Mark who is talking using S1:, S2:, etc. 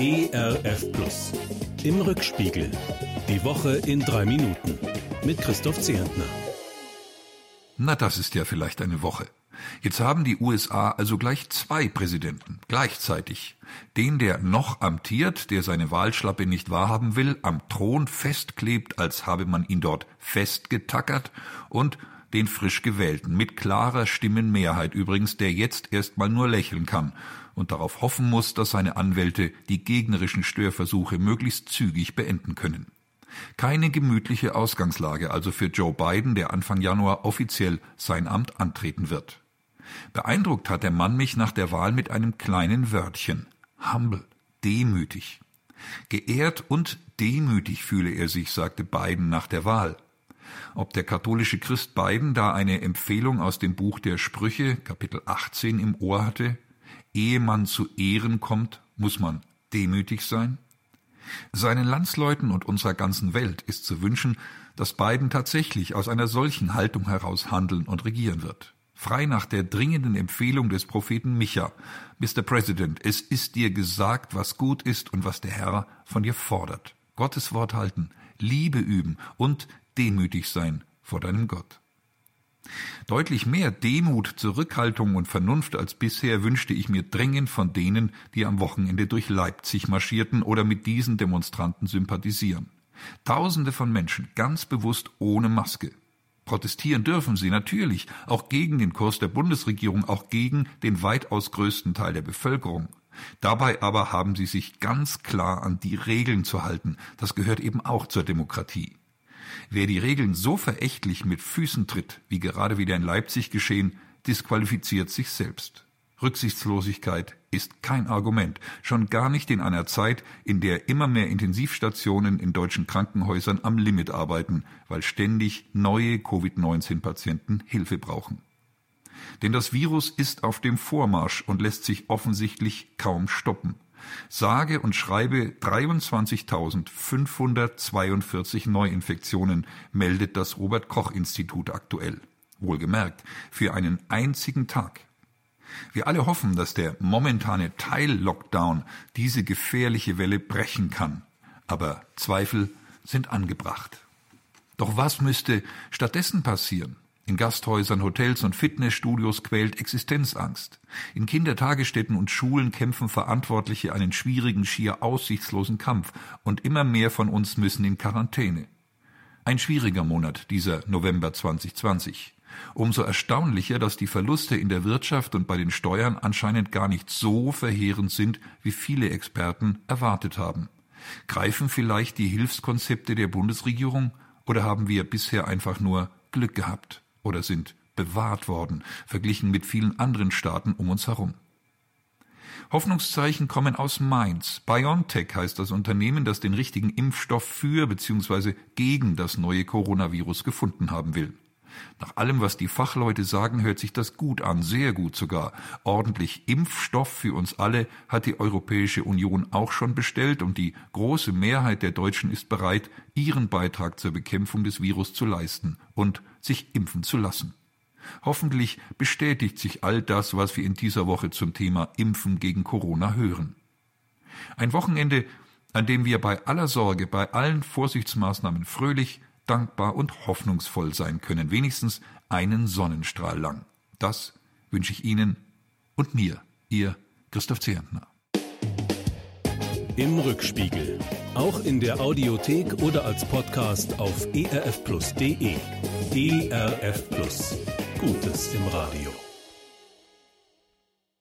S1: ERF Plus. Im Rückspiegel. Die Woche in drei Minuten. Mit Christoph Zehentner.
S2: Na, das ist ja vielleicht eine Woche. Jetzt haben die USA also gleich zwei Präsidenten, gleichzeitig. Den, der noch amtiert, der seine Wahlschlappe nicht wahrhaben will, am Thron festklebt, als habe man ihn dort festgetackert, und den frisch gewählten, mit klarer Stimmenmehrheit übrigens, der jetzt erstmal nur lächeln kann und darauf hoffen muss, dass seine Anwälte die gegnerischen Störversuche möglichst zügig beenden können. Keine gemütliche Ausgangslage also für Joe Biden, der Anfang Januar offiziell sein Amt antreten wird. Beeindruckt hat der Mann mich nach der Wahl mit einem kleinen Wörtchen. Humble, demütig. Geehrt und demütig fühle er sich, sagte Biden nach der Wahl. Ob der katholische Christ Biden da eine Empfehlung aus dem Buch der Sprüche, Kapitel 18 im Ohr hatte, ehe man zu Ehren kommt, muss man demütig sein? Seinen Landsleuten und unserer ganzen Welt ist zu wünschen, dass Biden tatsächlich aus einer solchen Haltung heraus handeln und regieren wird. Frei nach der dringenden Empfehlung des Propheten Micha, Mr. President, es ist dir gesagt, was gut ist und was der Herr von dir fordert. Gottes Wort halten, Liebe üben und demütig sein vor deinem Gott. Deutlich mehr Demut, Zurückhaltung und Vernunft als bisher wünschte ich mir drängend von denen, die am Wochenende durch Leipzig marschierten oder mit diesen Demonstranten sympathisieren. Tausende von Menschen, ganz bewusst ohne Maske. Protestieren dürfen sie natürlich, auch gegen den Kurs der Bundesregierung, auch gegen den weitaus größten Teil der Bevölkerung. Dabei aber haben sie sich ganz klar an die Regeln zu halten. Das gehört eben auch zur Demokratie. Wer die Regeln so verächtlich mit Füßen tritt, wie gerade wieder in Leipzig geschehen, disqualifiziert sich selbst. Rücksichtslosigkeit ist kein Argument, schon gar nicht in einer Zeit, in der immer mehr Intensivstationen in deutschen Krankenhäusern am Limit arbeiten, weil ständig neue Covid-19-Patienten Hilfe brauchen. Denn das Virus ist auf dem Vormarsch und lässt sich offensichtlich kaum stoppen. Sage und schreibe 23.542 Neuinfektionen meldet das Robert Koch Institut aktuell. Wohlgemerkt, für einen einzigen Tag. Wir alle hoffen, dass der momentane Teil-Lockdown diese gefährliche Welle brechen kann. Aber Zweifel sind angebracht. Doch was müsste stattdessen passieren? In Gasthäusern, Hotels und Fitnessstudios quält Existenzangst. In Kindertagesstätten und Schulen kämpfen Verantwortliche einen schwierigen, schier aussichtslosen Kampf, und immer mehr von uns müssen in Quarantäne. Ein schwieriger Monat, dieser November 2020. Umso erstaunlicher, dass die Verluste in der Wirtschaft und bei den Steuern anscheinend gar nicht so verheerend sind, wie viele Experten erwartet haben. Greifen vielleicht die Hilfskonzepte der Bundesregierung oder haben wir bisher einfach nur Glück gehabt? Oder sind bewahrt worden, verglichen mit vielen anderen Staaten um uns herum. Hoffnungszeichen kommen aus Mainz. BioNTech heißt das Unternehmen, das den richtigen Impfstoff für bzw. gegen das neue Coronavirus gefunden haben will. Nach allem, was die Fachleute sagen, hört sich das gut an, sehr gut sogar. Ordentlich Impfstoff für uns alle hat die Europäische Union auch schon bestellt und die große Mehrheit der Deutschen ist bereit, ihren Beitrag zur Bekämpfung des Virus zu leisten und sich impfen zu lassen. Hoffentlich bestätigt sich all das, was wir in dieser Woche zum Thema Impfen gegen Corona hören. Ein Wochenende, an dem wir bei aller Sorge, bei allen Vorsichtsmaßnahmen fröhlich, dankbar und hoffnungsvoll sein können, wenigstens einen Sonnenstrahl lang. Das wünsche ich Ihnen und mir, Ihr Christoph Zehentner.
S1: Im Rückspiegel, auch in der Audiothek oder als Podcast auf erfplus.de. ERF Plus. Gutes im Radio.